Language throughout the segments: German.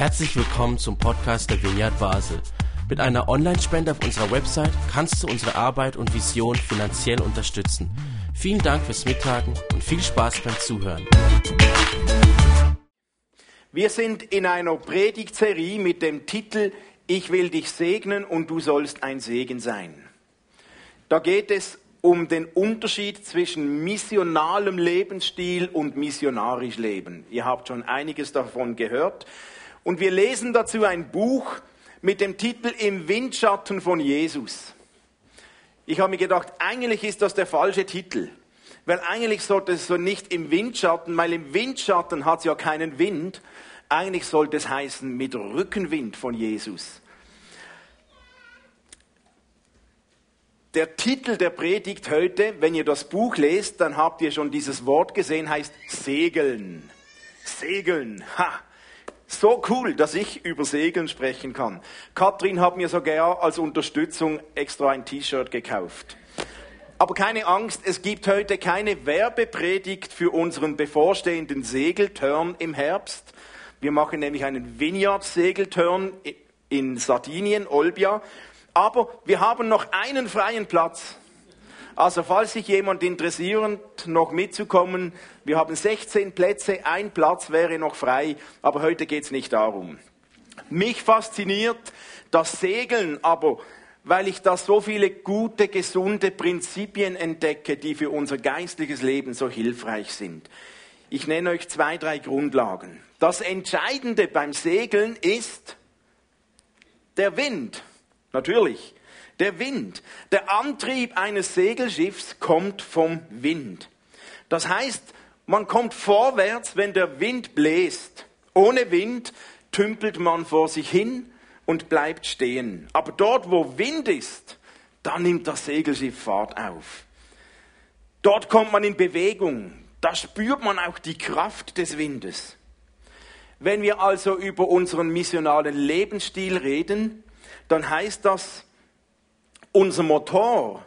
Herzlich willkommen zum Podcast der Vineyard Basel. Mit einer Online-Spende auf unserer Website kannst du unsere Arbeit und Vision finanziell unterstützen. Vielen Dank fürs Mittagen und viel Spaß beim Zuhören. Wir sind in einer Predigtserie mit dem Titel Ich will dich segnen und du sollst ein Segen sein. Da geht es um den Unterschied zwischen missionalem Lebensstil und missionarisch Leben. Ihr habt schon einiges davon gehört. Und wir lesen dazu ein Buch mit dem Titel Im Windschatten von Jesus. Ich habe mir gedacht, eigentlich ist das der falsche Titel. Weil eigentlich sollte es so nicht im Windschatten, weil im Windschatten hat es ja keinen Wind. Eigentlich sollte es heißen mit Rückenwind von Jesus. Der Titel der Predigt heute, wenn ihr das Buch lest, dann habt ihr schon dieses Wort gesehen, heißt Segeln. Segeln. Ha! So cool, dass ich über Segeln sprechen kann. Katrin hat mir sogar als Unterstützung extra ein T-Shirt gekauft. Aber keine Angst, es gibt heute keine Werbepredigt für unseren bevorstehenden Segelturn im Herbst. Wir machen nämlich einen Vineyard-Segelturn in Sardinien, Olbia. Aber wir haben noch einen freien Platz. Also falls sich jemand interessiert, noch mitzukommen, wir haben 16 Plätze, ein Platz wäre noch frei, aber heute geht es nicht darum. Mich fasziniert das Segeln, aber weil ich da so viele gute, gesunde Prinzipien entdecke, die für unser geistliches Leben so hilfreich sind. Ich nenne euch zwei, drei Grundlagen. Das Entscheidende beim Segeln ist der Wind. Natürlich. Der Wind. Der Antrieb eines Segelschiffs kommt vom Wind. Das heißt, man kommt vorwärts, wenn der Wind bläst. Ohne Wind tümpelt man vor sich hin und bleibt stehen. Aber dort, wo Wind ist, da nimmt das Segelschiff Fahrt auf. Dort kommt man in Bewegung. Da spürt man auch die Kraft des Windes. Wenn wir also über unseren missionalen Lebensstil reden, dann heißt das, unser Motor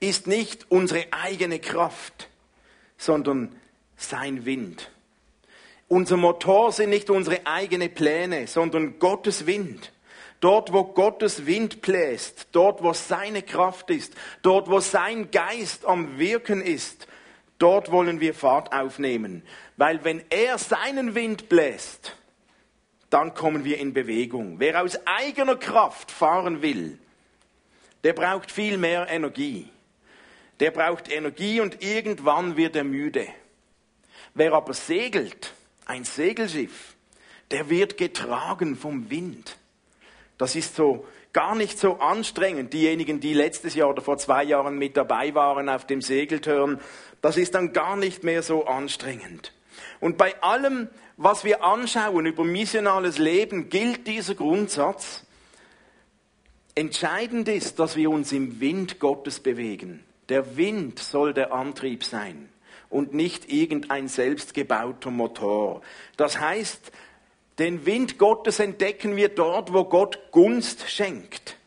ist nicht unsere eigene Kraft, sondern sein Wind. Unser Motor sind nicht unsere eigenen Pläne, sondern Gottes Wind. Dort, wo Gottes Wind bläst, dort, wo seine Kraft ist, dort, wo sein Geist am Wirken ist, dort wollen wir Fahrt aufnehmen. Weil wenn er seinen Wind bläst, dann kommen wir in Bewegung. Wer aus eigener Kraft fahren will, der braucht viel mehr Energie. Der braucht Energie und irgendwann wird er müde. Wer aber segelt, ein Segelschiff, der wird getragen vom Wind. Das ist so gar nicht so anstrengend. Diejenigen, die letztes Jahr oder vor zwei Jahren mit dabei waren auf dem Segeltörn, das ist dann gar nicht mehr so anstrengend. Und bei allem, was wir anschauen über missionales Leben, gilt dieser Grundsatz. Entscheidend ist, dass wir uns im Wind Gottes bewegen. Der Wind soll der Antrieb sein und nicht irgendein selbstgebauter Motor. Das heißt, den Wind Gottes entdecken wir dort, wo Gott Gunst schenkt.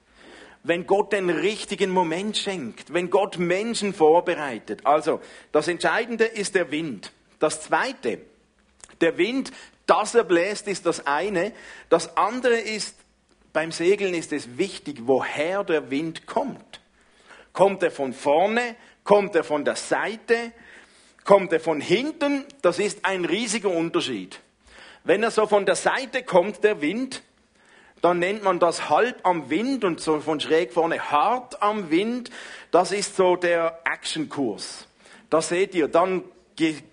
Wenn Gott den richtigen Moment schenkt, wenn Gott Menschen vorbereitet. Also, das Entscheidende ist der Wind. Das Zweite, der Wind, dass er bläst, ist das eine. Das andere ist, beim Segeln ist es wichtig, woher der Wind kommt. Kommt er von vorne? Kommt er von der Seite? Kommt er von hinten? Das ist ein riesiger Unterschied. Wenn er so von der Seite kommt, der Wind, dann nennt man das halb am Wind und so von schräg vorne hart am Wind. Das ist so der Actionkurs. Da seht ihr, dann,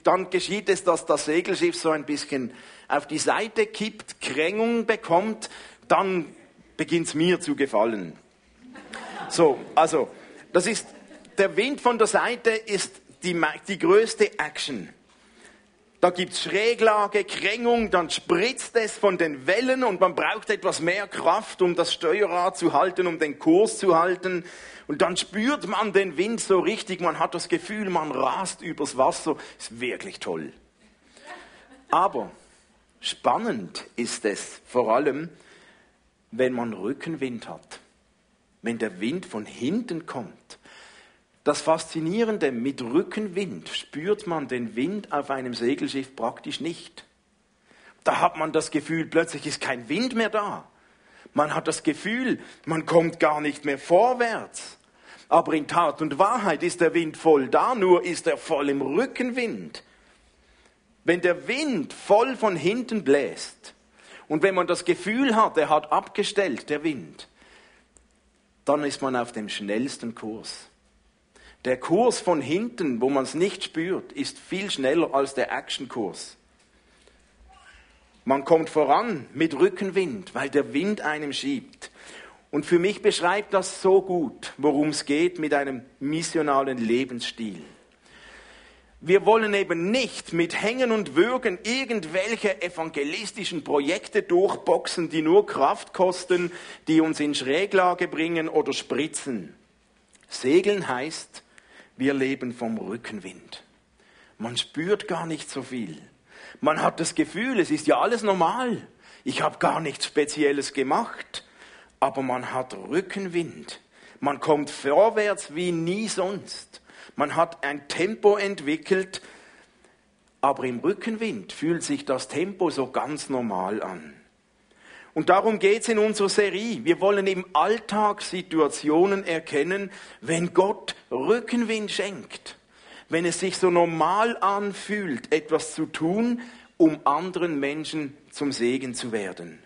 dann geschieht es, dass das Segelschiff so ein bisschen auf die Seite kippt, Krängung bekommt, dann beginnt es mir zu gefallen. So, also, das ist, der Wind von der Seite ist die, die größte Action. Da gibt es Schräglage, Krängung, dann spritzt es von den Wellen und man braucht etwas mehr Kraft, um das Steuerrad zu halten, um den Kurs zu halten. Und dann spürt man den Wind so richtig, man hat das Gefühl, man rast übers Wasser. Ist wirklich toll. Aber spannend ist es vor allem, wenn man Rückenwind hat, wenn der Wind von hinten kommt. Das Faszinierende, mit Rückenwind spürt man den Wind auf einem Segelschiff praktisch nicht. Da hat man das Gefühl, plötzlich ist kein Wind mehr da. Man hat das Gefühl, man kommt gar nicht mehr vorwärts. Aber in Tat und Wahrheit ist der Wind voll da, nur ist er voll im Rückenwind. Wenn der Wind voll von hinten bläst und wenn man das Gefühl hat, er hat abgestellt, der Wind, dann ist man auf dem schnellsten Kurs. Der Kurs von hinten, wo man es nicht spürt, ist viel schneller als der Actionkurs. Man kommt voran mit Rückenwind, weil der Wind einem schiebt. Und für mich beschreibt das so gut, worum es geht mit einem missionalen Lebensstil. Wir wollen eben nicht mit Hängen und Würgen irgendwelche evangelistischen Projekte durchboxen, die nur Kraft kosten, die uns in Schräglage bringen oder spritzen. Segeln heißt, wir leben vom Rückenwind. Man spürt gar nicht so viel. Man hat das Gefühl, es ist ja alles normal. Ich habe gar nichts Spezielles gemacht. Aber man hat Rückenwind. Man kommt vorwärts wie nie sonst. Man hat ein Tempo entwickelt, aber im Rückenwind fühlt sich das Tempo so ganz normal an. Und darum geht es in unserer Serie. Wir wollen im Alltag Situationen erkennen, wenn Gott Rückenwind schenkt, wenn es sich so normal anfühlt, etwas zu tun, um anderen Menschen zum Segen zu werden.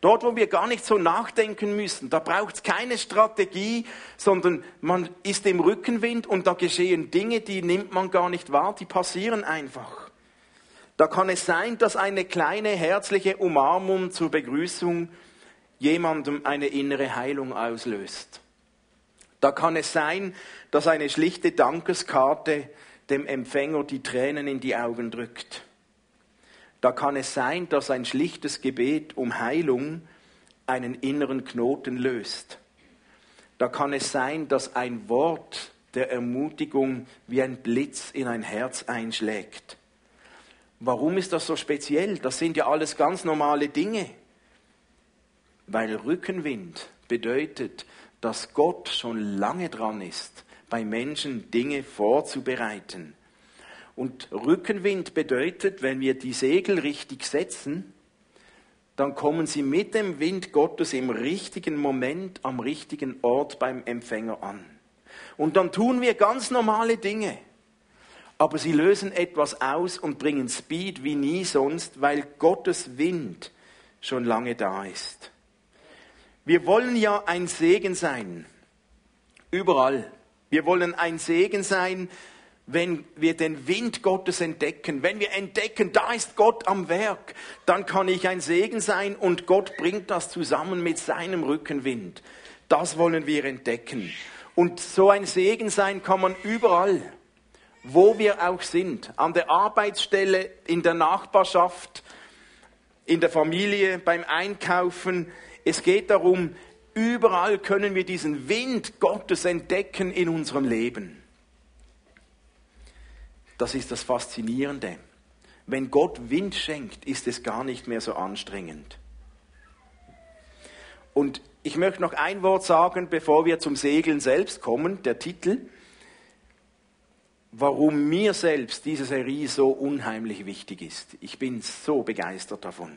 Dort, wo wir gar nicht so nachdenken müssen, da braucht es keine Strategie, sondern man ist im Rückenwind und da geschehen Dinge, die nimmt man gar nicht wahr, die passieren einfach. Da kann es sein, dass eine kleine herzliche Umarmung zur Begrüßung jemandem eine innere Heilung auslöst. Da kann es sein, dass eine schlichte Dankeskarte dem Empfänger die Tränen in die Augen drückt da kann es sein, dass ein schlichtes Gebet um Heilung einen inneren Knoten löst. Da kann es sein, dass ein Wort der Ermutigung wie ein Blitz in ein Herz einschlägt. Warum ist das so speziell? Das sind ja alles ganz normale Dinge. Weil Rückenwind bedeutet, dass Gott schon lange dran ist, bei Menschen Dinge vorzubereiten. Und Rückenwind bedeutet, wenn wir die Segel richtig setzen, dann kommen sie mit dem Wind Gottes im richtigen Moment am richtigen Ort beim Empfänger an. Und dann tun wir ganz normale Dinge, aber sie lösen etwas aus und bringen Speed wie nie sonst, weil Gottes Wind schon lange da ist. Wir wollen ja ein Segen sein, überall. Wir wollen ein Segen sein wenn wir den Wind Gottes entdecken, wenn wir entdecken, da ist Gott am Werk, dann kann ich ein Segen sein und Gott bringt das zusammen mit seinem Rückenwind. Das wollen wir entdecken. Und so ein Segen sein kann man überall, wo wir auch sind, an der Arbeitsstelle, in der Nachbarschaft, in der Familie, beim Einkaufen. Es geht darum, überall können wir diesen Wind Gottes entdecken in unserem Leben. Das ist das Faszinierende. Wenn Gott Wind schenkt, ist es gar nicht mehr so anstrengend. Und ich möchte noch ein Wort sagen, bevor wir zum Segeln selbst kommen, der Titel, warum mir selbst diese Serie so unheimlich wichtig ist. Ich bin so begeistert davon.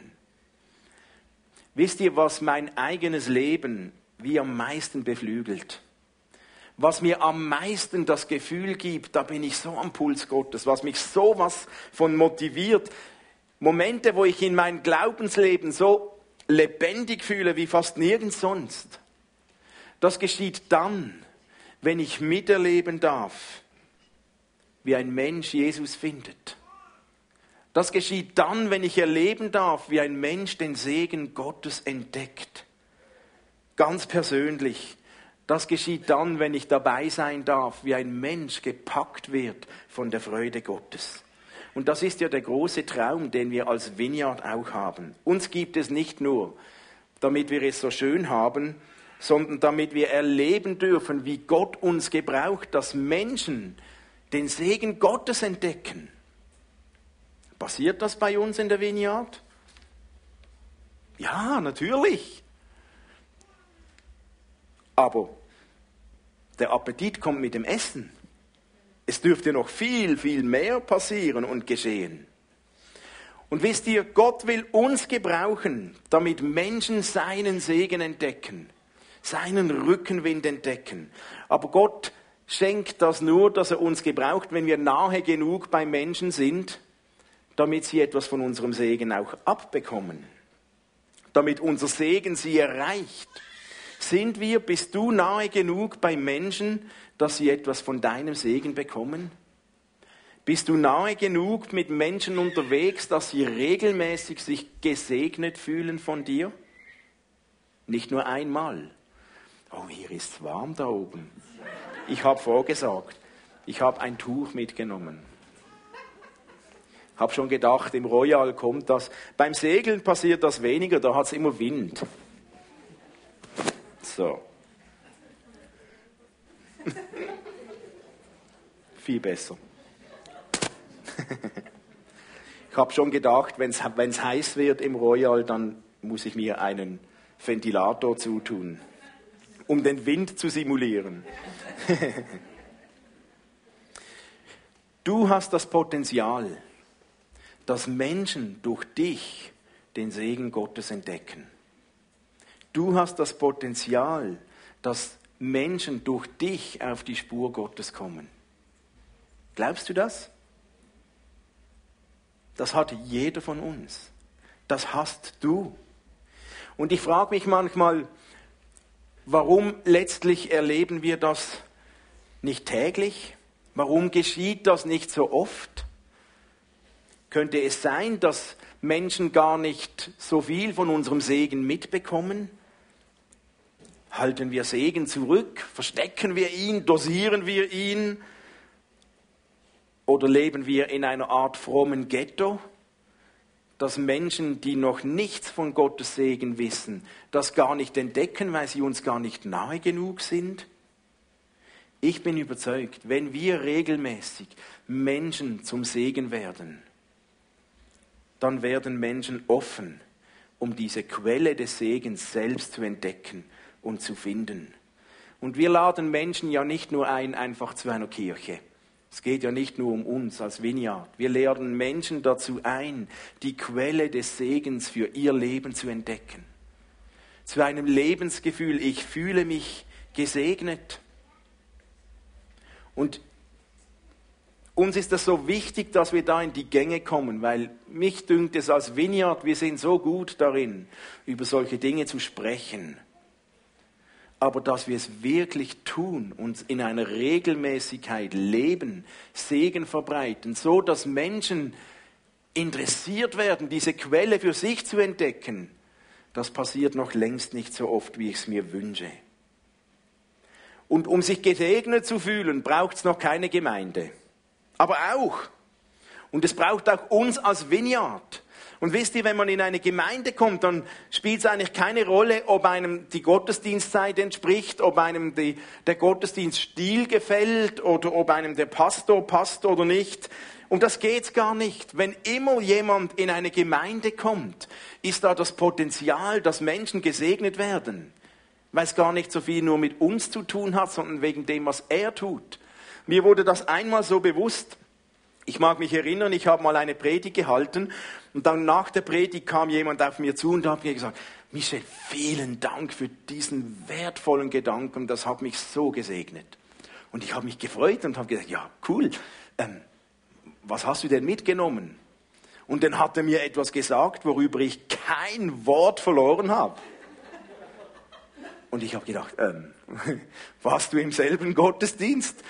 Wisst ihr, was mein eigenes Leben wie am meisten beflügelt? Was mir am meisten das Gefühl gibt, da bin ich so am Puls Gottes, was mich so was von motiviert. Momente, wo ich in meinem Glaubensleben so lebendig fühle wie fast nirgends sonst. Das geschieht dann, wenn ich miterleben darf, wie ein Mensch Jesus findet. Das geschieht dann, wenn ich erleben darf, wie ein Mensch den Segen Gottes entdeckt. Ganz persönlich. Das geschieht dann, wenn ich dabei sein darf, wie ein Mensch gepackt wird von der Freude Gottes. Und das ist ja der große Traum, den wir als Vineyard auch haben. Uns gibt es nicht nur, damit wir es so schön haben, sondern damit wir erleben dürfen, wie Gott uns gebraucht, dass Menschen den Segen Gottes entdecken. Passiert das bei uns in der Vineyard? Ja, natürlich. Aber der Appetit kommt mit dem Essen. Es dürfte noch viel, viel mehr passieren und geschehen. Und wisst ihr, Gott will uns gebrauchen, damit Menschen seinen Segen entdecken, seinen Rückenwind entdecken. Aber Gott schenkt das nur, dass er uns gebraucht, wenn wir nahe genug bei Menschen sind, damit sie etwas von unserem Segen auch abbekommen. Damit unser Segen sie erreicht. Sind wir, bist du nahe genug bei Menschen, dass sie etwas von deinem Segen bekommen? Bist du nahe genug mit Menschen unterwegs, dass sie regelmäßig sich gesegnet fühlen von dir? Nicht nur einmal. Oh, hier ist warm da oben. Ich habe vorgesagt, ich habe ein Tuch mitgenommen. Habe schon gedacht, im Royal kommt das. Beim Segeln passiert das weniger, da hat es immer Wind. So. Viel besser. ich habe schon gedacht, wenn es heiß wird im Royal, dann muss ich mir einen Ventilator zutun, um den Wind zu simulieren. du hast das Potenzial, dass Menschen durch dich den Segen Gottes entdecken. Du hast das Potenzial, dass Menschen durch dich auf die Spur Gottes kommen. Glaubst du das? Das hat jeder von uns. Das hast du. Und ich frage mich manchmal, warum letztlich erleben wir das nicht täglich? Warum geschieht das nicht so oft? Könnte es sein, dass Menschen gar nicht so viel von unserem Segen mitbekommen? Halten wir Segen zurück? Verstecken wir ihn? Dosieren wir ihn? Oder leben wir in einer Art frommen Ghetto, dass Menschen, die noch nichts von Gottes Segen wissen, das gar nicht entdecken, weil sie uns gar nicht nahe genug sind? Ich bin überzeugt, wenn wir regelmäßig Menschen zum Segen werden, dann werden Menschen offen, um diese Quelle des Segens selbst zu entdecken und zu finden. Und wir laden Menschen ja nicht nur ein, einfach zu einer Kirche. Es geht ja nicht nur um uns als Vineyard. Wir laden Menschen dazu ein, die Quelle des Segens für ihr Leben zu entdecken. Zu einem Lebensgefühl, ich fühle mich gesegnet. Und uns ist das so wichtig, dass wir da in die Gänge kommen, weil mich dünkt es als Vineyard, wir sind so gut darin, über solche Dinge zu sprechen aber dass wir es wirklich tun, uns in einer Regelmäßigkeit leben, Segen verbreiten, so dass Menschen interessiert werden, diese Quelle für sich zu entdecken, das passiert noch längst nicht so oft, wie ich es mir wünsche. Und um sich gesegnet zu fühlen, braucht es noch keine Gemeinde. Aber auch. Und es braucht auch uns als Vineyard. Und wisst ihr, wenn man in eine Gemeinde kommt, dann spielt es eigentlich keine Rolle, ob einem die Gottesdienstzeit entspricht, ob einem die, der Gottesdienststil gefällt oder ob einem der Pastor passt oder nicht. Um das geht's gar nicht. Wenn immer jemand in eine Gemeinde kommt, ist da das Potenzial, dass Menschen gesegnet werden. Weil es gar nicht so viel nur mit uns zu tun hat, sondern wegen dem, was er tut. Mir wurde das einmal so bewusst, ich mag mich erinnern, ich habe mal eine Predigt gehalten und dann nach der Predigt kam jemand auf mir zu und hat mir gesagt, Michel, vielen Dank für diesen wertvollen Gedanken, das hat mich so gesegnet. Und ich habe mich gefreut und habe gesagt, ja, cool, ähm, was hast du denn mitgenommen? Und dann hat er mir etwas gesagt, worüber ich kein Wort verloren habe. Und ich habe gedacht, ähm, warst du im selben Gottesdienst?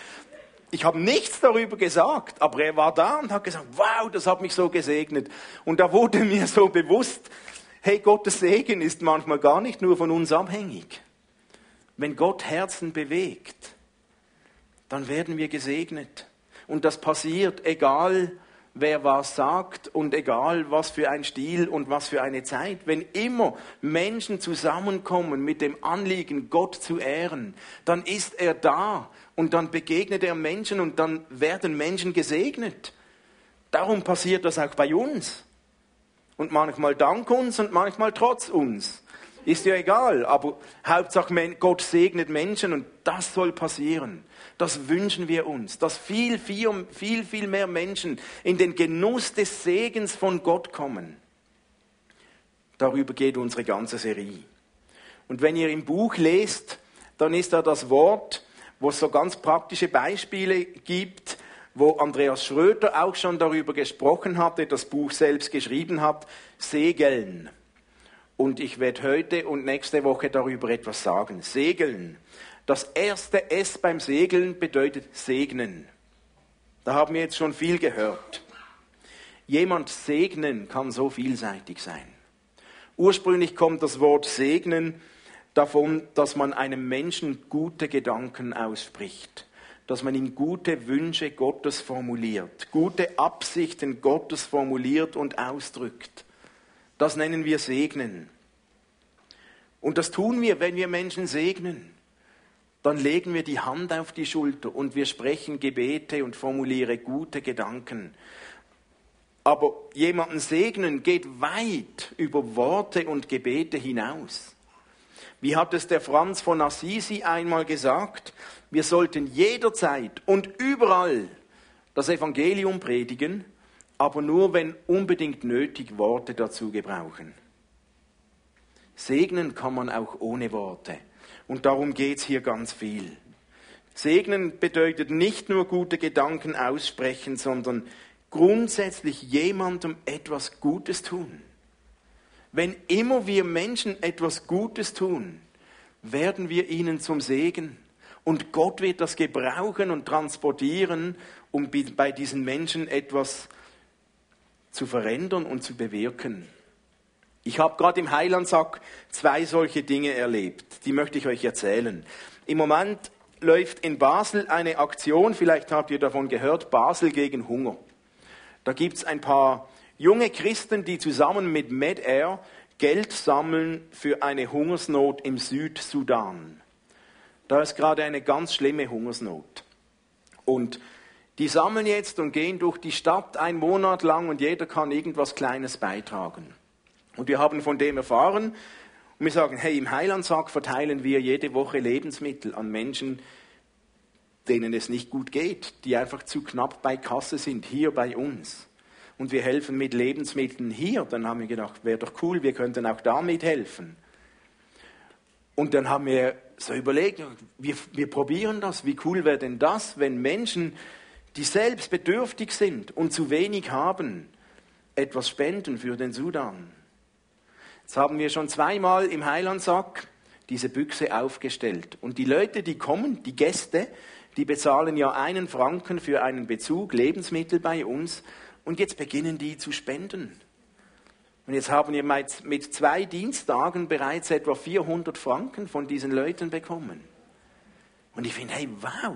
Ich habe nichts darüber gesagt, aber er war da und hat gesagt, wow, das hat mich so gesegnet. Und da wurde mir so bewusst, hey, Gottes Segen ist manchmal gar nicht nur von uns abhängig. Wenn Gott Herzen bewegt, dann werden wir gesegnet. Und das passiert, egal wer was sagt und egal was für ein Stil und was für eine Zeit. Wenn immer Menschen zusammenkommen mit dem Anliegen, Gott zu ehren, dann ist er da und dann begegnet er Menschen und dann werden Menschen gesegnet. Darum passiert das auch bei uns. Und manchmal dank uns und manchmal trotz uns. Ist ja egal, aber Hauptsache Gott segnet Menschen und das soll passieren. Das wünschen wir uns, dass viel, viel, viel, viel mehr Menschen in den Genuss des Segens von Gott kommen. Darüber geht unsere ganze Serie. Und wenn ihr im Buch lest, dann ist da das Wort, wo es so ganz praktische Beispiele gibt, wo Andreas Schröter auch schon darüber gesprochen hatte, das Buch selbst geschrieben hat, Segeln. Und ich werde heute und nächste Woche darüber etwas sagen. Segeln. Das erste S beim Segeln bedeutet segnen. Da haben wir jetzt schon viel gehört. Jemand segnen kann so vielseitig sein. Ursprünglich kommt das Wort segnen davon, dass man einem Menschen gute Gedanken ausspricht, dass man ihm gute Wünsche Gottes formuliert, gute Absichten Gottes formuliert und ausdrückt. Das nennen wir segnen. Und das tun wir, wenn wir Menschen segnen dann legen wir die Hand auf die Schulter und wir sprechen Gebete und formulieren gute Gedanken. Aber jemanden segnen geht weit über Worte und Gebete hinaus. Wie hat es der Franz von Assisi einmal gesagt? Wir sollten jederzeit und überall das Evangelium predigen, aber nur wenn unbedingt nötig Worte dazu gebrauchen. Segnen kann man auch ohne Worte. Und darum geht es hier ganz viel. Segnen bedeutet nicht nur gute Gedanken aussprechen, sondern grundsätzlich jemandem etwas Gutes tun. Wenn immer wir Menschen etwas Gutes tun, werden wir ihnen zum Segen. Und Gott wird das gebrauchen und transportieren, um bei diesen Menschen etwas zu verändern und zu bewirken. Ich habe gerade im Heilandsack zwei solche Dinge erlebt. Die möchte ich euch erzählen. Im Moment läuft in Basel eine Aktion, vielleicht habt ihr davon gehört, Basel gegen Hunger. Da gibt es ein paar junge Christen, die zusammen mit MedAir Geld sammeln für eine Hungersnot im Südsudan. Da ist gerade eine ganz schlimme Hungersnot. Und die sammeln jetzt und gehen durch die Stadt einen Monat lang und jeder kann irgendwas Kleines beitragen. Und wir haben von dem erfahren und wir sagen, hey, im Heilandsack verteilen wir jede Woche Lebensmittel an Menschen, denen es nicht gut geht, die einfach zu knapp bei Kasse sind, hier bei uns. Und wir helfen mit Lebensmitteln hier. Dann haben wir gedacht, wäre doch cool, wir könnten auch damit helfen. Und dann haben wir so überlegt, wir, wir probieren das, wie cool wäre denn das, wenn Menschen, die selbst bedürftig sind und zu wenig haben, etwas spenden für den Sudan. Jetzt haben wir schon zweimal im Heilandsack diese Büchse aufgestellt. Und die Leute, die kommen, die Gäste, die bezahlen ja einen Franken für einen Bezug Lebensmittel bei uns. Und jetzt beginnen die zu spenden. Und jetzt haben wir mit zwei Dienstagen bereits etwa 400 Franken von diesen Leuten bekommen. Und ich finde, hey, wow.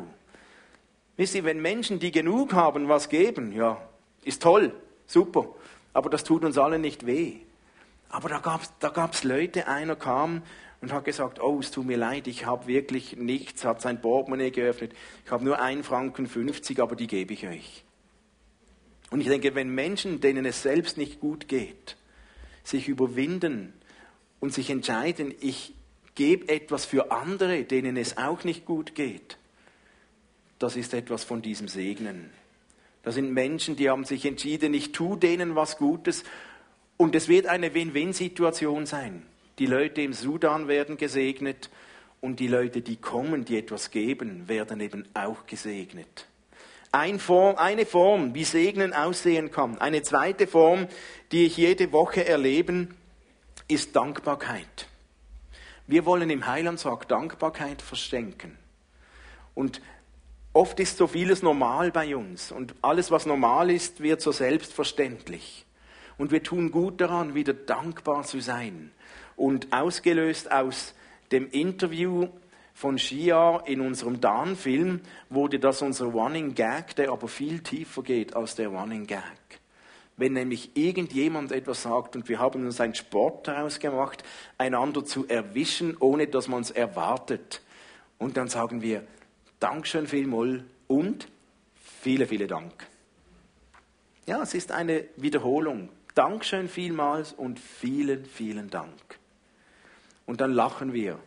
Wisst ihr, wenn Menschen, die genug haben, was geben, ja, ist toll, super. Aber das tut uns allen nicht weh. Aber da gab es da gab's Leute, einer kam und hat gesagt, oh, es tut mir leid, ich habe wirklich nichts, hat sein Portemonnaie geöffnet, ich habe nur 1 Franken 50, aber die gebe ich euch. Und ich denke, wenn Menschen, denen es selbst nicht gut geht, sich überwinden und sich entscheiden, ich gebe etwas für andere, denen es auch nicht gut geht, das ist etwas von diesem Segnen. Das sind Menschen, die haben sich entschieden, ich tue denen was Gutes und es wird eine Win-Win-Situation sein. Die Leute im Sudan werden gesegnet und die Leute, die kommen, die etwas geben, werden eben auch gesegnet. Ein Form, eine Form, wie Segnen aussehen kann. Eine zweite Form, die ich jede Woche erleben, ist Dankbarkeit. Wir wollen im Heilandsack Dankbarkeit verschenken. Und oft ist so vieles normal bei uns. Und alles, was normal ist, wird so selbstverständlich. Und wir tun gut daran, wieder dankbar zu sein. Und ausgelöst aus dem Interview von Shia in unserem Dan-Film wurde das unser Running Gag, der aber viel tiefer geht als der Running Gag. Wenn nämlich irgendjemand etwas sagt und wir haben uns einen Sport daraus gemacht, einander zu erwischen, ohne dass man es erwartet. Und dann sagen wir, Dankeschön vielmals und viele, viele Dank. Ja, es ist eine Wiederholung. Dankeschön vielmals und vielen, vielen Dank. und dann lachen wir.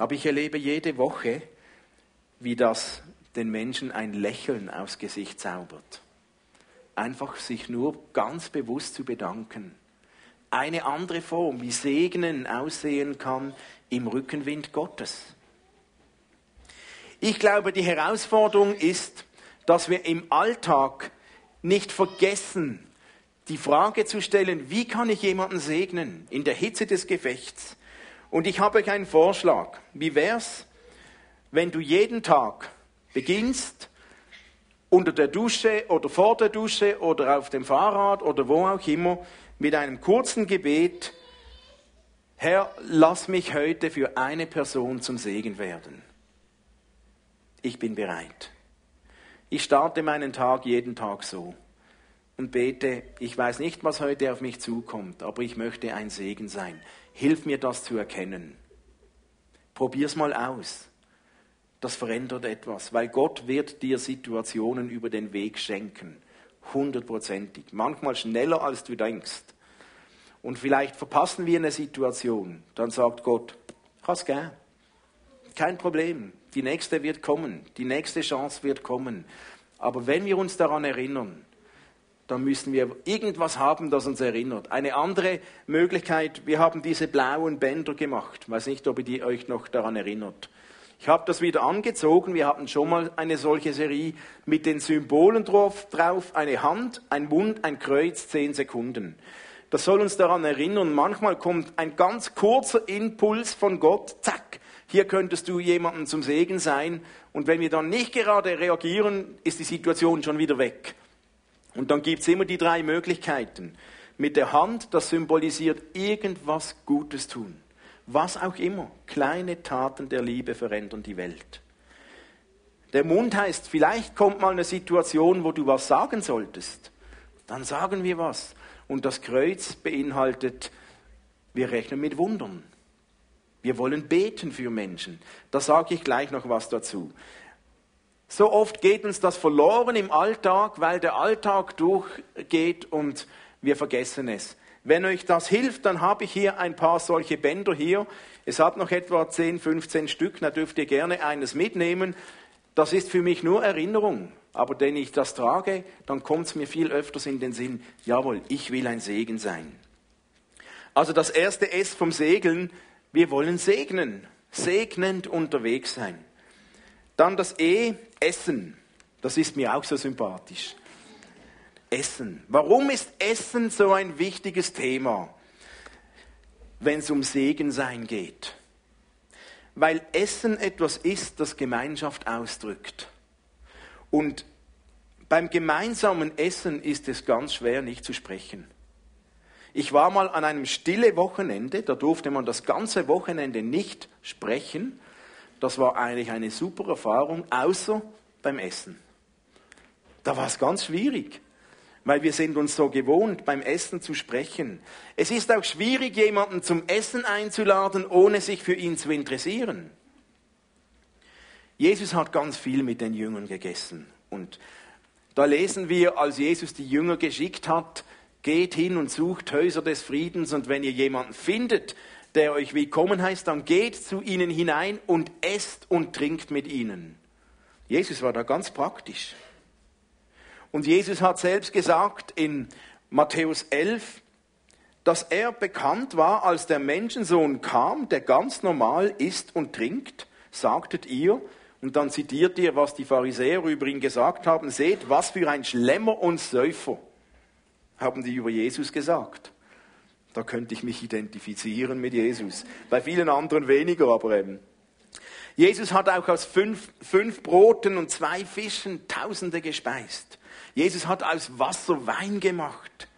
Aber ich erlebe jede Woche, wie das den Menschen ein Lächeln aufs Gesicht zaubert. Einfach sich nur ganz bewusst zu bedanken. Eine andere Form, wie Segnen aussehen kann im Rückenwind Gottes. Ich glaube, die Herausforderung ist, dass wir im Alltag nicht vergessen, die Frage zu stellen, wie kann ich jemanden segnen in der Hitze des Gefechts? Und ich habe euch einen Vorschlag. Wie wär's, wenn du jeden Tag beginnst, unter der Dusche oder vor der Dusche oder auf dem Fahrrad oder wo auch immer, mit einem kurzen Gebet, Herr, lass mich heute für eine Person zum Segen werden. Ich bin bereit. Ich starte meinen Tag jeden Tag so und bete, ich weiß nicht, was heute auf mich zukommt, aber ich möchte ein Segen sein. Hilf mir das zu erkennen. Probier's mal aus. Das verändert etwas, weil Gott wird dir Situationen über den Weg schenken. Hundertprozentig. Manchmal schneller, als du denkst. Und vielleicht verpassen wir eine Situation. Dann sagt Gott, hast gern. Kein Problem. Die nächste wird kommen. Die nächste Chance wird kommen. Aber wenn wir uns daran erinnern, dann müssen wir irgendwas haben, das uns erinnert. Eine andere Möglichkeit, wir haben diese blauen Bänder gemacht. Ich weiß nicht, ob ihr euch noch daran erinnert. Ich habe das wieder angezogen. Wir hatten schon mal eine solche Serie mit den Symbolen drauf eine Hand, ein Mund, ein Kreuz, zehn Sekunden. Das soll uns daran erinnern, manchmal kommt ein ganz kurzer Impuls von Gott, zack, hier könntest du jemandem zum Segen sein. Und wenn wir dann nicht gerade reagieren, ist die Situation schon wieder weg. Und dann gibt es immer die drei Möglichkeiten. Mit der Hand, das symbolisiert irgendwas Gutes tun. Was auch immer. Kleine Taten der Liebe verändern die Welt. Der Mund heißt, vielleicht kommt mal eine Situation, wo du was sagen solltest. Dann sagen wir was. Und das Kreuz beinhaltet, wir rechnen mit Wundern. Wir wollen beten für Menschen. Da sage ich gleich noch was dazu. So oft geht uns das verloren im Alltag, weil der Alltag durchgeht und wir vergessen es. Wenn euch das hilft, dann habe ich hier ein paar solche Bänder hier. Es hat noch etwa 10, 15 Stück, da dürft ihr gerne eines mitnehmen. Das ist für mich nur Erinnerung. Aber wenn ich das trage, dann kommt es mir viel öfters in den Sinn, jawohl, ich will ein Segen sein. Also das erste S vom Segeln, wir wollen segnen, segnend unterwegs sein. Dann das E, Essen. Das ist mir auch so sympathisch. Essen. Warum ist Essen so ein wichtiges Thema, wenn es um Segensein geht? Weil Essen etwas ist, das Gemeinschaft ausdrückt. Und beim gemeinsamen Essen ist es ganz schwer, nicht zu sprechen. Ich war mal an einem stille Wochenende, da durfte man das ganze Wochenende nicht sprechen, das war eigentlich eine super Erfahrung, außer beim Essen. Da war es ganz schwierig, weil wir sind uns so gewohnt, beim Essen zu sprechen. Es ist auch schwierig, jemanden zum Essen einzuladen, ohne sich für ihn zu interessieren. Jesus hat ganz viel mit den Jüngern gegessen. Und da lesen wir, als Jesus die Jünger geschickt hat, geht hin und sucht Häuser des Friedens und wenn ihr jemanden findet, der euch willkommen heißt, dann geht zu ihnen hinein und esst und trinkt mit ihnen. Jesus war da ganz praktisch. Und Jesus hat selbst gesagt in Matthäus 11, dass er bekannt war, als der Menschensohn kam, der ganz normal isst und trinkt, sagtet ihr, und dann zitiert ihr, was die Pharisäer über ihn gesagt haben, seht, was für ein Schlemmer und Säufer, haben die über Jesus gesagt. Da könnte ich mich identifizieren mit Jesus. Bei vielen anderen weniger, aber eben. Jesus hat auch aus fünf, fünf Broten und zwei Fischen Tausende gespeist. Jesus hat aus Wasser Wein gemacht.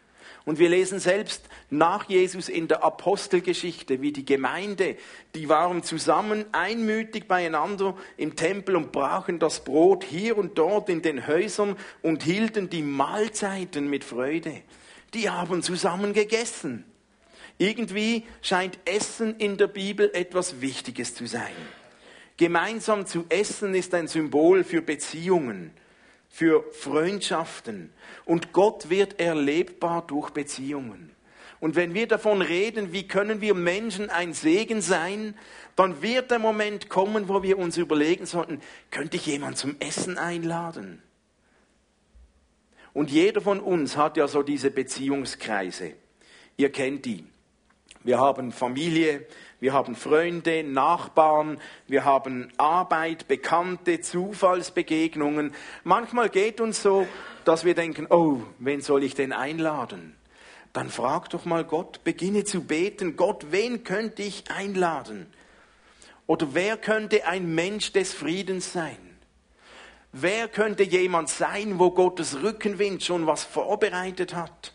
Und wir lesen selbst nach Jesus in der Apostelgeschichte, wie die Gemeinde, die waren zusammen einmütig beieinander im Tempel und brachen das Brot hier und dort in den Häusern und hielten die Mahlzeiten mit Freude. Die haben zusammen gegessen. Irgendwie scheint Essen in der Bibel etwas Wichtiges zu sein. Gemeinsam zu essen ist ein Symbol für Beziehungen, für Freundschaften. Und Gott wird erlebbar durch Beziehungen. Und wenn wir davon reden, wie können wir Menschen ein Segen sein, dann wird der Moment kommen, wo wir uns überlegen sollten, könnte ich jemanden zum Essen einladen? Und jeder von uns hat ja so diese Beziehungskreise. Ihr kennt die. Wir haben Familie, wir haben Freunde, Nachbarn, wir haben Arbeit, Bekannte, Zufallsbegegnungen. Manchmal geht uns so, dass wir denken, oh, wen soll ich denn einladen? Dann frag doch mal Gott, beginne zu beten, Gott, wen könnte ich einladen? Oder wer könnte ein Mensch des Friedens sein? Wer könnte jemand sein, wo Gottes Rückenwind schon was vorbereitet hat?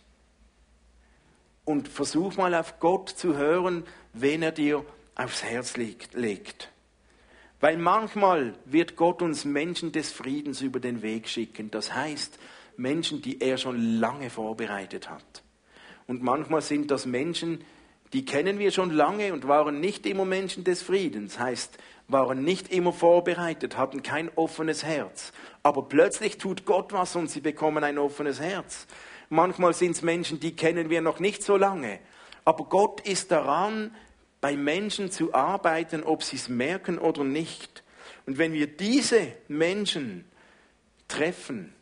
Und versuch mal auf Gott zu hören, wen er dir aufs Herz legt. Weil manchmal wird Gott uns Menschen des Friedens über den Weg schicken. Das heißt, Menschen, die er schon lange vorbereitet hat. Und manchmal sind das Menschen, die kennen wir schon lange und waren nicht immer Menschen des Friedens, heißt, waren nicht immer vorbereitet, hatten kein offenes Herz. Aber plötzlich tut Gott was und sie bekommen ein offenes Herz. Manchmal sind es Menschen, die kennen wir noch nicht so lange. Aber Gott ist daran, bei Menschen zu arbeiten, ob sie es merken oder nicht. Und wenn wir diese Menschen treffen,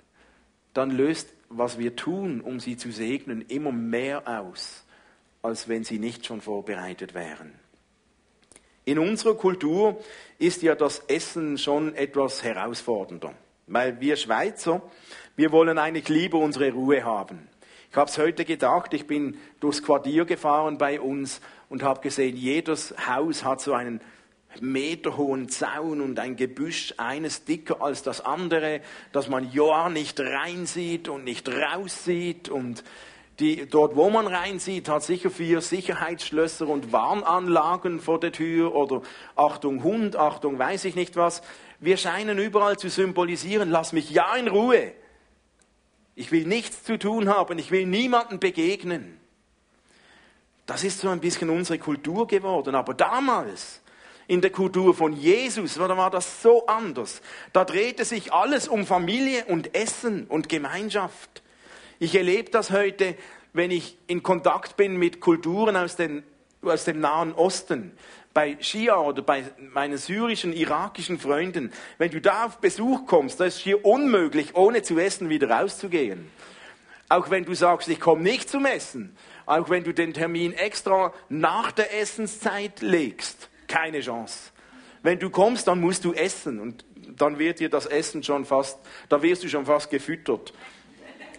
dann löst, was wir tun, um sie zu segnen, immer mehr aus als wenn sie nicht schon vorbereitet wären. In unserer Kultur ist ja das Essen schon etwas herausfordernder, weil wir Schweizer, wir wollen eigentlich lieber unsere Ruhe haben. Ich habe es heute gedacht, ich bin durchs Quartier gefahren bei uns und habe gesehen, jedes Haus hat so einen meterhohen Zaun und ein Gebüsch, eines dicker als das andere, dass man ja nicht reinsieht und nicht raussieht und die, dort, wo man reinsieht, hat sicher vier Sicherheitsschlösser und Warnanlagen vor der Tür oder Achtung Hund, Achtung weiß ich nicht was. Wir scheinen überall zu symbolisieren, lass mich ja in Ruhe. Ich will nichts zu tun haben, ich will niemanden begegnen. Das ist so ein bisschen unsere Kultur geworden. Aber damals, in der Kultur von Jesus, da war das so anders. Da drehte sich alles um Familie und Essen und Gemeinschaft. Ich erlebe das heute, wenn ich in Kontakt bin mit Kulturen aus, den, aus dem Nahen Osten, bei Schia oder bei meinen syrischen, irakischen Freunden. Wenn du da auf Besuch kommst, da ist es hier unmöglich, ohne zu essen wieder rauszugehen. Auch wenn du sagst, ich komme nicht zum Essen, auch wenn du den Termin extra nach der Essenszeit legst, keine Chance. Wenn du kommst, dann musst du essen und dann wird dir das Essen schon fast, da wirst du schon fast gefüttert.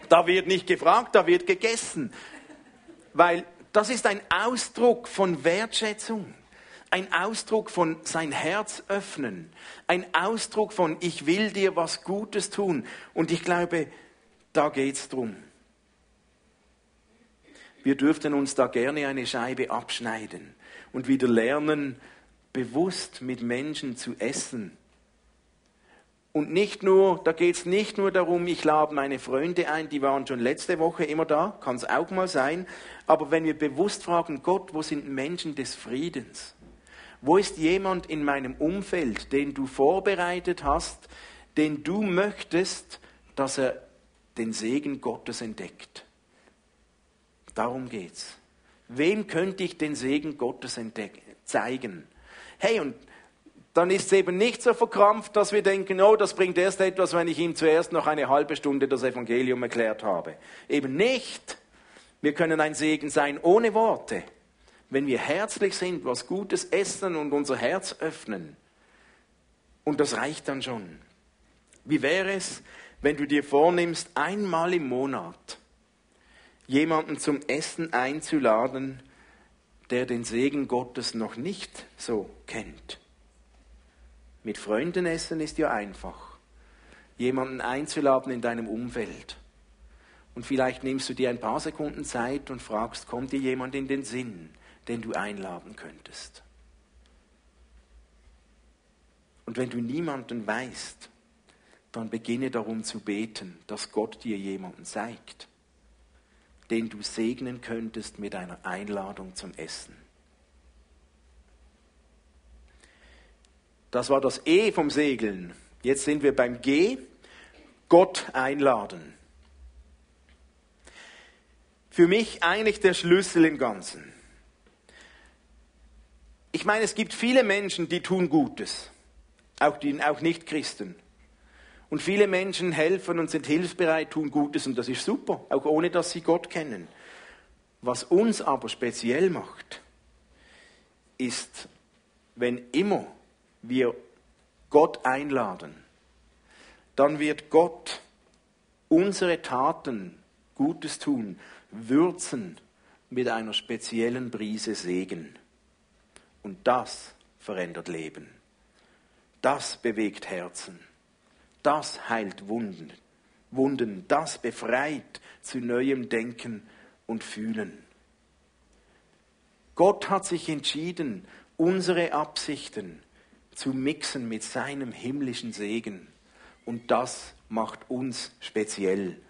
Da wird nicht gefragt, da wird gegessen. Weil das ist ein Ausdruck von Wertschätzung, ein Ausdruck von sein Herz öffnen, ein Ausdruck von ich will dir was Gutes tun. Und ich glaube, da geht es drum. Wir dürften uns da gerne eine Scheibe abschneiden und wieder lernen, bewusst mit Menschen zu essen und nicht nur, da geht es nicht nur darum, ich lade meine Freunde ein, die waren schon letzte Woche immer da, kann es auch mal sein. Aber wenn wir bewusst fragen, Gott, wo sind Menschen des Friedens? Wo ist jemand in meinem Umfeld, den du vorbereitet hast, den du möchtest, dass er den Segen Gottes entdeckt? Darum geht's. Wem könnte ich den Segen Gottes zeigen? Hey, und dann ist es eben nicht so verkrampft, dass wir denken, oh, das bringt erst etwas, wenn ich ihm zuerst noch eine halbe Stunde das Evangelium erklärt habe. Eben nicht. Wir können ein Segen sein ohne Worte. Wenn wir herzlich sind, was Gutes essen und unser Herz öffnen. Und das reicht dann schon. Wie wäre es, wenn du dir vornimmst, einmal im Monat jemanden zum Essen einzuladen, der den Segen Gottes noch nicht so kennt? Mit Freunden essen ist ja einfach. Jemanden einzuladen in deinem Umfeld. Und vielleicht nimmst du dir ein paar Sekunden Zeit und fragst, kommt dir jemand in den Sinn, den du einladen könntest? Und wenn du niemanden weißt, dann beginne darum zu beten, dass Gott dir jemanden zeigt, den du segnen könntest mit einer Einladung zum Essen. Das war das E vom Segeln. Jetzt sind wir beim G. Gott einladen. für mich eigentlich der Schlüssel im Ganzen. Ich meine, es gibt viele Menschen, die tun Gutes, auch, die, auch Nicht-Christen. Und viele Menschen helfen und sind hilfsbereit, tun Gutes und das ist super, auch ohne dass sie Gott kennen. Was uns aber speziell macht, ist, wenn immer wir Gott einladen, dann wird Gott unsere Taten, Gutes tun, würzen mit einer speziellen Brise Segen. Und das verändert Leben. Das bewegt Herzen. Das heilt Wunden. Wunden, das befreit zu neuem Denken und Fühlen. Gott hat sich entschieden, unsere Absichten zu mixen mit seinem himmlischen Segen. Und das macht uns speziell.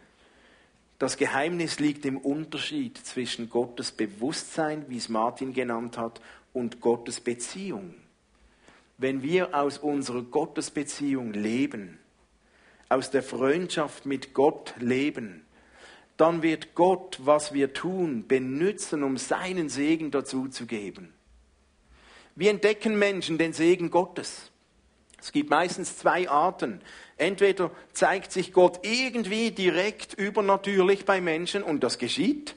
Das Geheimnis liegt im Unterschied zwischen Gottes Bewusstsein, wie es Martin genannt hat, und Gottes Beziehung. Wenn wir aus unserer Gottesbeziehung leben, aus der Freundschaft mit Gott leben, dann wird Gott, was wir tun, benutzen, um seinen Segen dazu zu geben. Wie entdecken Menschen den Segen Gottes? Es gibt meistens zwei Arten. Entweder zeigt sich Gott irgendwie direkt übernatürlich bei Menschen und das geschieht,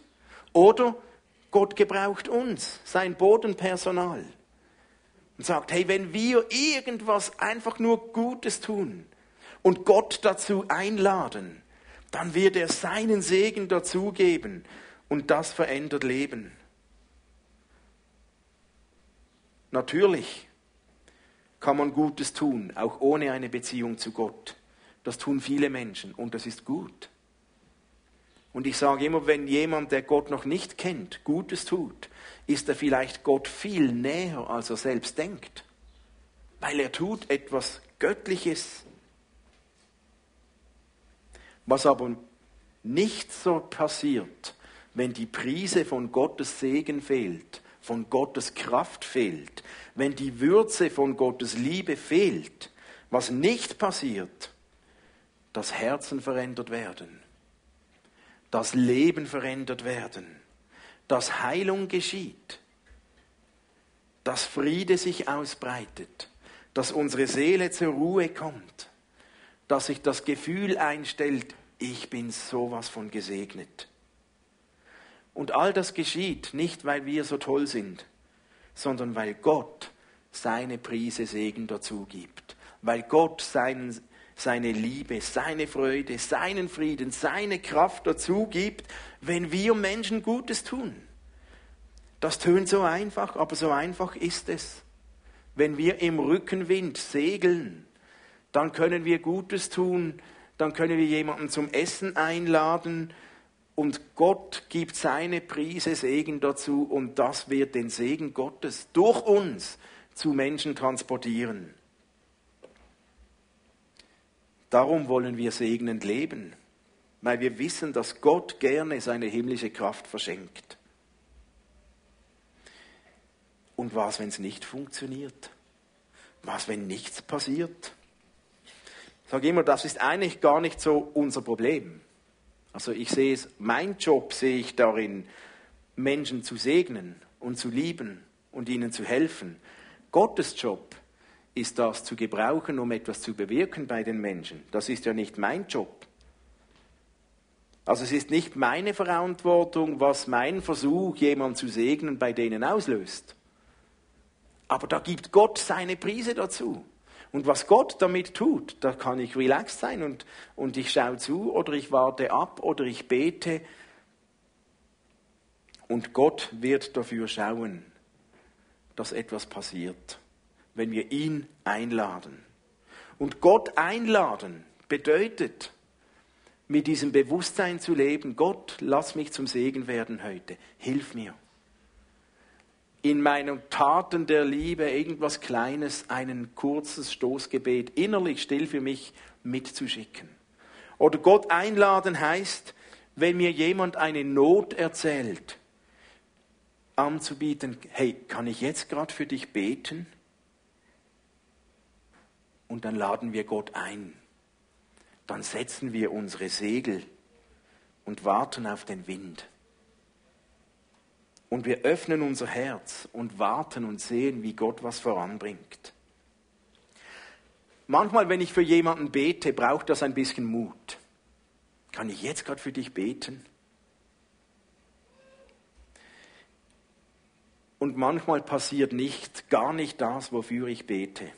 oder Gott gebraucht uns, sein Bodenpersonal, und sagt, hey, wenn wir irgendwas einfach nur Gutes tun und Gott dazu einladen, dann wird er seinen Segen dazugeben und das verändert Leben. Natürlich kann man Gutes tun, auch ohne eine Beziehung zu Gott. Das tun viele Menschen und das ist gut. Und ich sage immer, wenn jemand, der Gott noch nicht kennt, Gutes tut, ist er vielleicht Gott viel näher, als er selbst denkt, weil er tut etwas Göttliches. Was aber nicht so passiert, wenn die Prise von Gottes Segen fehlt, von Gottes Kraft fehlt, wenn die Würze von Gottes Liebe fehlt, was nicht passiert, dass Herzen verändert werden, dass Leben verändert werden, dass Heilung geschieht, dass Friede sich ausbreitet, dass unsere Seele zur Ruhe kommt, dass sich das Gefühl einstellt, ich bin sowas von gesegnet. Und all das geschieht nicht, weil wir so toll sind, sondern weil Gott seine Prise Segen dazu gibt, weil Gott seinen, seine Liebe, seine Freude, seinen Frieden, seine Kraft dazu gibt, wenn wir Menschen Gutes tun. Das tönt so einfach, aber so einfach ist es. Wenn wir im Rückenwind segeln, dann können wir Gutes tun, dann können wir jemanden zum Essen einladen und Gott gibt seine Prise Segen dazu und das wird den Segen Gottes durch uns zu Menschen transportieren. Darum wollen wir segnend leben, weil wir wissen, dass Gott gerne seine himmlische Kraft verschenkt. Und was, wenn es nicht funktioniert? Was, wenn nichts passiert? Ich sage immer, das ist eigentlich gar nicht so unser Problem. Also ich sehe es, mein Job sehe ich darin, Menschen zu segnen und zu lieben und ihnen zu helfen. Gottes Job ist das zu gebrauchen, um etwas zu bewirken bei den Menschen. Das ist ja nicht mein Job. Also es ist nicht meine Verantwortung, was mein Versuch, jemanden zu segnen, bei denen auslöst. Aber da gibt Gott seine Prise dazu. Und was Gott damit tut, da kann ich relaxed sein und, und ich schaue zu oder ich warte ab oder ich bete. Und Gott wird dafür schauen, dass etwas passiert, wenn wir ihn einladen. Und Gott einladen bedeutet, mit diesem Bewusstsein zu leben, Gott, lass mich zum Segen werden heute, hilf mir in meinen Taten der Liebe irgendwas Kleines, ein kurzes Stoßgebet innerlich still für mich mitzuschicken. Oder Gott einladen heißt, wenn mir jemand eine Not erzählt, anzubieten, hey, kann ich jetzt gerade für dich beten? Und dann laden wir Gott ein. Dann setzen wir unsere Segel und warten auf den Wind. Und wir öffnen unser Herz und warten und sehen, wie Gott was voranbringt. Manchmal, wenn ich für jemanden bete, braucht das ein bisschen Mut. Kann ich jetzt gerade für dich beten? Und manchmal passiert nicht, gar nicht das, wofür ich bete.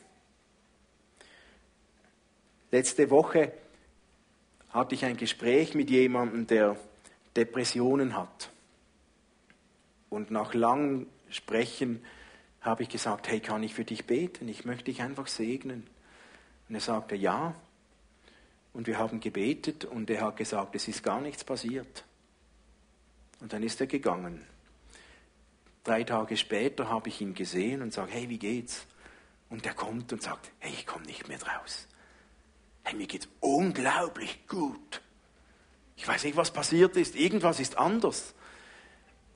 Letzte Woche hatte ich ein Gespräch mit jemandem, der Depressionen hat. Und nach langem Sprechen habe ich gesagt, hey, kann ich für dich beten? Ich möchte dich einfach segnen. Und er sagte, ja. Und wir haben gebetet und er hat gesagt, es ist gar nichts passiert. Und dann ist er gegangen. Drei Tage später habe ich ihn gesehen und sage, hey, wie geht's? Und er kommt und sagt, hey, ich komme nicht mehr draus. Hey, mir geht's unglaublich gut. Ich weiß nicht, was passiert ist. Irgendwas ist anders.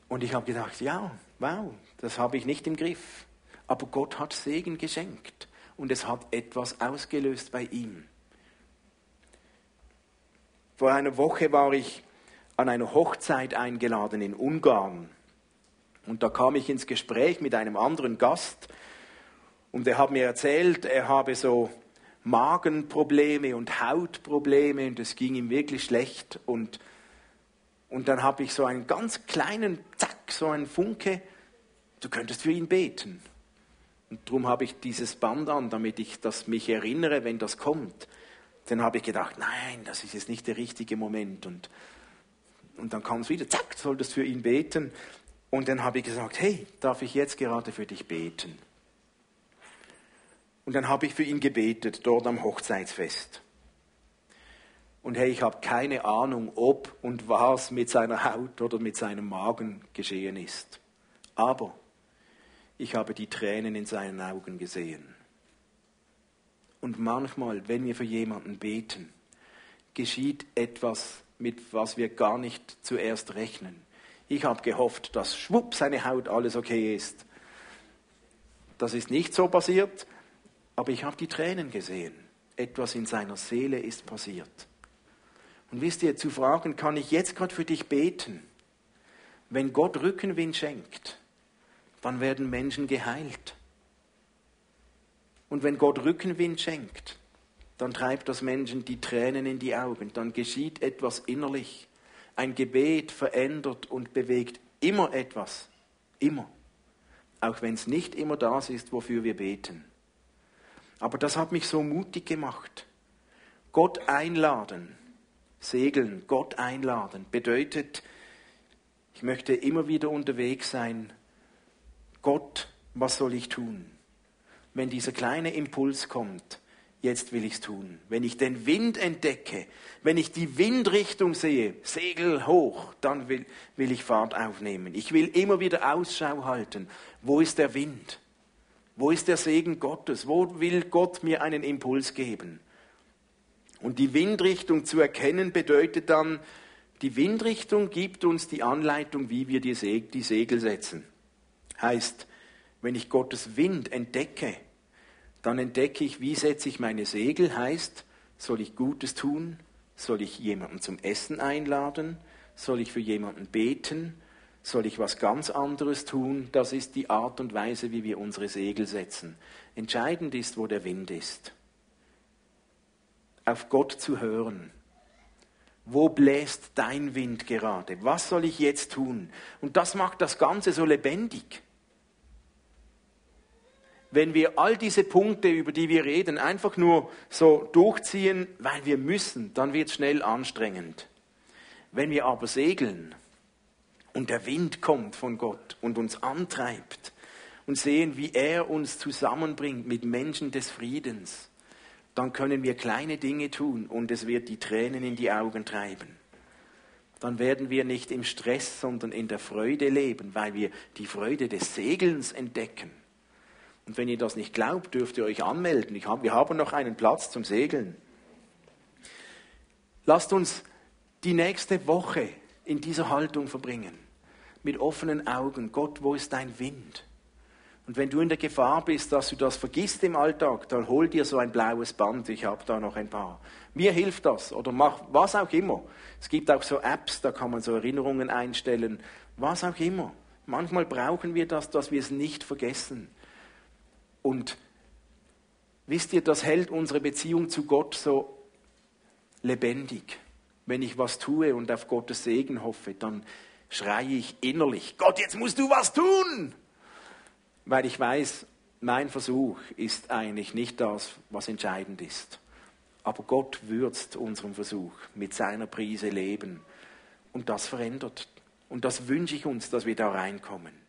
Und ich habe gedacht, ja, wow, das habe ich nicht im Griff. Aber Gott hat Segen geschenkt und es hat etwas ausgelöst bei ihm. Vor einer Woche war ich an einer Hochzeit eingeladen in Ungarn. Und da kam ich ins Gespräch mit einem anderen Gast und er hat mir erzählt, er habe so Magenprobleme und Hautprobleme und es ging ihm wirklich schlecht. Und, und dann habe ich so einen ganz kleinen Zack, so einen Funke, du könntest für ihn beten. Und darum habe ich dieses Band an, damit ich das mich erinnere, wenn das kommt. Dann habe ich gedacht, nein, das ist jetzt nicht der richtige Moment. Und, und dann kam es wieder, zack, solltest für ihn beten. Und dann habe ich gesagt, hey, darf ich jetzt gerade für dich beten? Und dann habe ich für ihn gebetet, dort am Hochzeitsfest. Und hey, ich habe keine Ahnung, ob und was mit seiner Haut oder mit seinem Magen geschehen ist. Aber ich habe die Tränen in seinen Augen gesehen. Und manchmal, wenn wir für jemanden beten, geschieht etwas, mit was wir gar nicht zuerst rechnen. Ich habe gehofft, dass schwupp seine Haut alles okay ist. Das ist nicht so passiert, aber ich habe die Tränen gesehen. Etwas in seiner Seele ist passiert. Und wisst ihr, zu fragen, kann ich jetzt gerade für dich beten? Wenn Gott Rückenwind schenkt, dann werden Menschen geheilt. Und wenn Gott Rückenwind schenkt, dann treibt das Menschen die Tränen in die Augen, dann geschieht etwas innerlich. Ein Gebet verändert und bewegt immer etwas. Immer. Auch wenn es nicht immer das ist, wofür wir beten. Aber das hat mich so mutig gemacht. Gott einladen, segeln, Gott einladen, bedeutet, ich möchte immer wieder unterwegs sein. Gott, was soll ich tun? Wenn dieser kleine Impuls kommt, jetzt will ich es tun. Wenn ich den Wind entdecke, wenn ich die Windrichtung sehe, Segel hoch, dann will, will ich Fahrt aufnehmen. Ich will immer wieder Ausschau halten. Wo ist der Wind? Wo ist der Segen Gottes? Wo will Gott mir einen Impuls geben? Und die Windrichtung zu erkennen bedeutet dann, die Windrichtung gibt uns die Anleitung, wie wir die, Segel setzen. Heißt, wenn ich Gottes Wind entdecke, dann entdecke ich, wie setze ich meine Segel, heißt, soll ich Gutes tun? Soll ich jemanden zum Essen einladen? Soll ich für jemanden beten? Soll ich was ganz anderes tun? Das ist die Art und Weise, wie wir unsere Segel setzen. Entscheidend ist, wo der Wind ist. Auf Gott zu hören. Wo bläst dein Wind gerade? Was soll ich jetzt tun? Und das macht das Ganze so lebendig wenn wir all diese Punkte, über die wir reden, einfach nur so durchziehen, weil wir müssen, dann wird es schnell anstrengend. Wenn wir aber segeln und der Wind kommt von Gott und uns antreibt und sehen, wie er uns zusammenbringt mit Menschen des Friedens, dann können wir kleine Dinge tun und es wird die Tränen in die Augen treiben. Dann werden wir nicht im Stress, sondern in der Freude leben, weil wir die Freude des Segelns entdecken. Und wenn ihr das nicht glaubt, dürft ihr euch anmelden. Hab, wir haben noch einen Platz zum Segeln. Lasst uns die nächste Woche in dieser Haltung verbringen. Mit offenen Augen. Gott, wo ist dein Wind? Und wenn du in der Gefahr bist, dass du das vergisst im Alltag, dann hol dir so ein blaues Band. Ich habe da noch ein paar. Mir hilft das. Oder mach was auch immer. Es gibt auch so Apps, da kann man so Erinnerungen einstellen. Was auch immer. Manchmal brauchen wir das, dass wir es nicht vergessen. Und wisst ihr, das hält unsere Beziehung zu Gott so lebendig. Wenn ich was tue und auf Gottes Segen hoffe, dann schreie ich innerlich, Gott, jetzt musst du was tun. Weil ich weiß, mein Versuch ist eigentlich nicht das, was entscheidend ist. Aber Gott würzt unseren Versuch mit seiner Prise Leben. Und das verändert. Und das wünsche ich uns, dass wir da reinkommen.